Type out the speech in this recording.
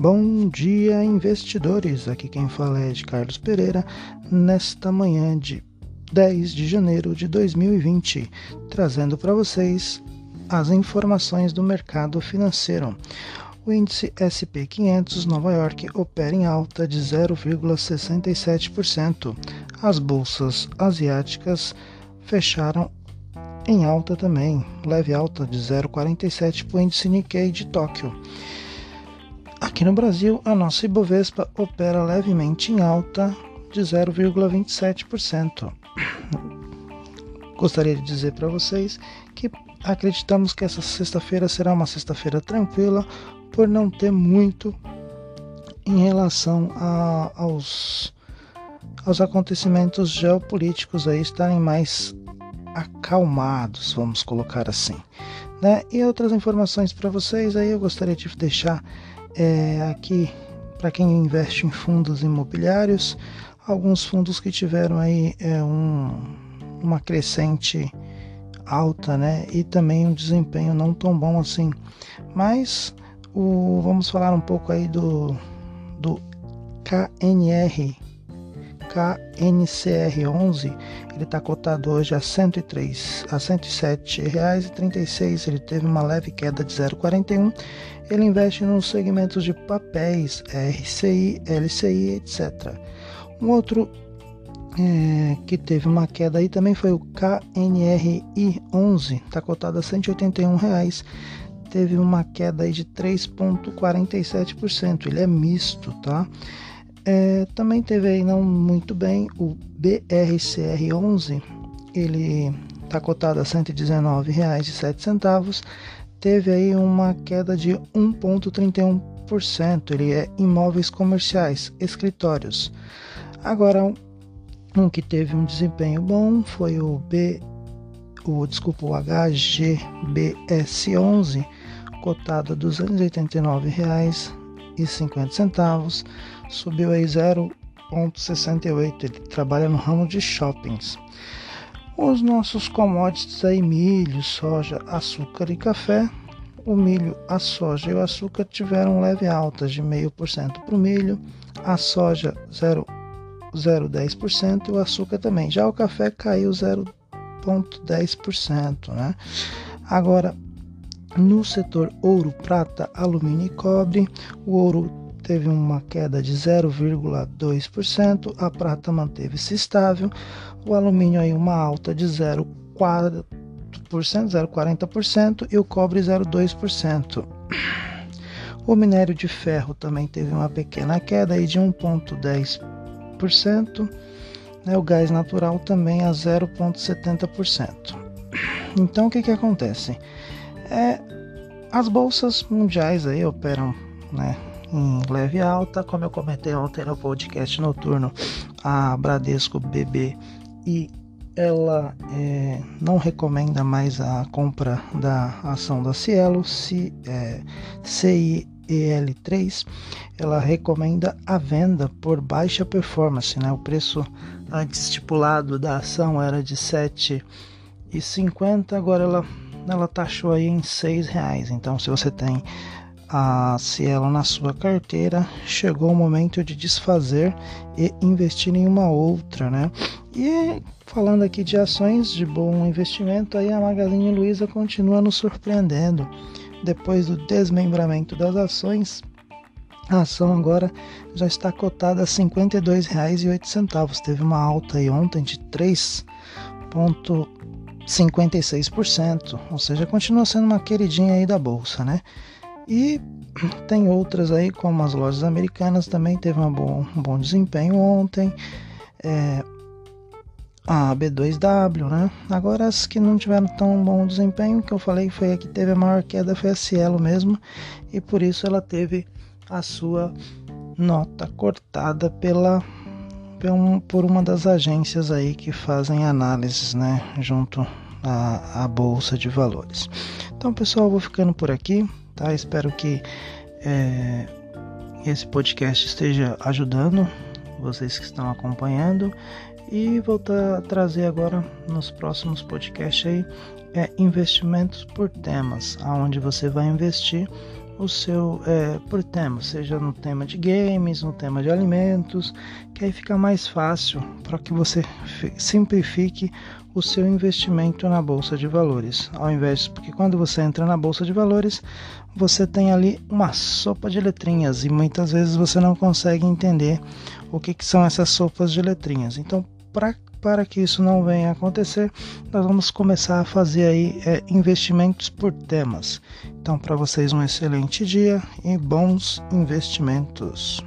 Bom dia, investidores. Aqui quem fala é de Carlos Pereira, nesta manhã de 10 de janeiro de 2020, trazendo para vocês as informações do mercado financeiro. O índice SP 500 Nova York opera em alta de 0,67%. As bolsas asiáticas fecharam em alta também, leve alta de 0,47 para o índice Nikkei de Tóquio. Aqui no Brasil, a nossa Ibovespa opera levemente em alta de 0,27%. Gostaria de dizer para vocês que acreditamos que essa sexta-feira será uma sexta-feira tranquila, por não ter muito em relação a, aos, aos acontecimentos geopolíticos aí estarem mais acalmados, vamos colocar assim. Né? E outras informações para vocês aí eu gostaria de deixar é, aqui para quem investe em fundos imobiliários, alguns fundos que tiveram aí é, um, uma crescente alta, né? E também um desempenho não tão bom assim. Mas o, vamos falar um pouco aí do, do KNR, KNCR11, ele está cotado hoje a 103, a 107 reais e 36. Ele teve uma leve queda de 0,41. Ele investe nos segmentos de papéis, RCI, LCI, etc. Um outro é, que teve uma queda aí também foi o KNRI11, está cotado a 181 reais. Teve uma queda aí de 3,47%. Ele é misto, tá? É, também teve aí não muito bem o BRCR11, ele está cotado a R$ 119,07, teve aí uma queda de 1,31%. Ele é imóveis comerciais, escritórios. Agora, um que teve um desempenho bom foi o B, o desculpa, o HGBS11, cotado a R$ 289,50 subiu aí 0,68. Ele trabalha no ramo de shoppings. Os nossos commodities aí, milho, soja, açúcar e café. O milho, a soja e o açúcar tiveram leve altas de 0,5% para o milho, a soja 0,10% e o açúcar também. Já o café caiu 0,10%, né? Agora, no setor ouro, prata, alumínio e cobre, o ouro teve uma queda de 0,2%, a prata manteve-se estável, o alumínio aí uma alta de 0,4%, 0,40% e o cobre 0,2%. O minério de ferro também teve uma pequena queda aí de 1,10%, né, o gás natural também a 0,70%. Então o que, que acontece? É, as bolsas mundiais aí operam né, em leve alta, como eu comentei ontem no podcast noturno, a Bradesco BB e ela é, não recomenda mais a compra da ação da Cielo, C, é, CIEL3, ela recomenda a venda por baixa performance, né? O preço antes estipulado da ação era de 7,50, agora ela ela taxou aí em seis reais. Então, se você tem a Cielo na sua carteira, chegou o momento de desfazer e investir em uma outra, né? E falando aqui de ações de bom investimento, aí a Magazine Luiza continua nos surpreendendo. Depois do desmembramento das ações, a ação agora já está cotada a R$ 52,08. Teve uma alta aí ontem de 3,56%, ou seja, continua sendo uma queridinha aí da bolsa, né? E tem outras aí, como as lojas americanas, também teve um bom, um bom desempenho ontem. É, a B2W, né? Agora as que não tiveram tão bom desempenho, que eu falei foi a que teve a maior queda foi a Cielo mesmo, e por isso ela teve a sua nota cortada pela por uma das agências aí que fazem análises, né, junto à, à bolsa de valores. Então, pessoal, vou ficando por aqui tá? Espero que é, esse podcast esteja ajudando vocês que estão acompanhando e voltar a trazer agora nos próximos podcasts aí é investimentos por temas, aonde você vai investir o seu é, por tema, seja no tema de games, no tema de alimentos, que aí fica mais fácil para que você simplifique o seu investimento na bolsa de valores. Ao invés, porque quando você entra na bolsa de valores, você tem ali uma sopa de letrinhas e muitas vezes você não consegue entender o que, que são essas sopas de letrinhas. Então, para para que isso não venha a acontecer, nós vamos começar a fazer aí é, investimentos por temas. Então, para vocês, um excelente dia e bons investimentos.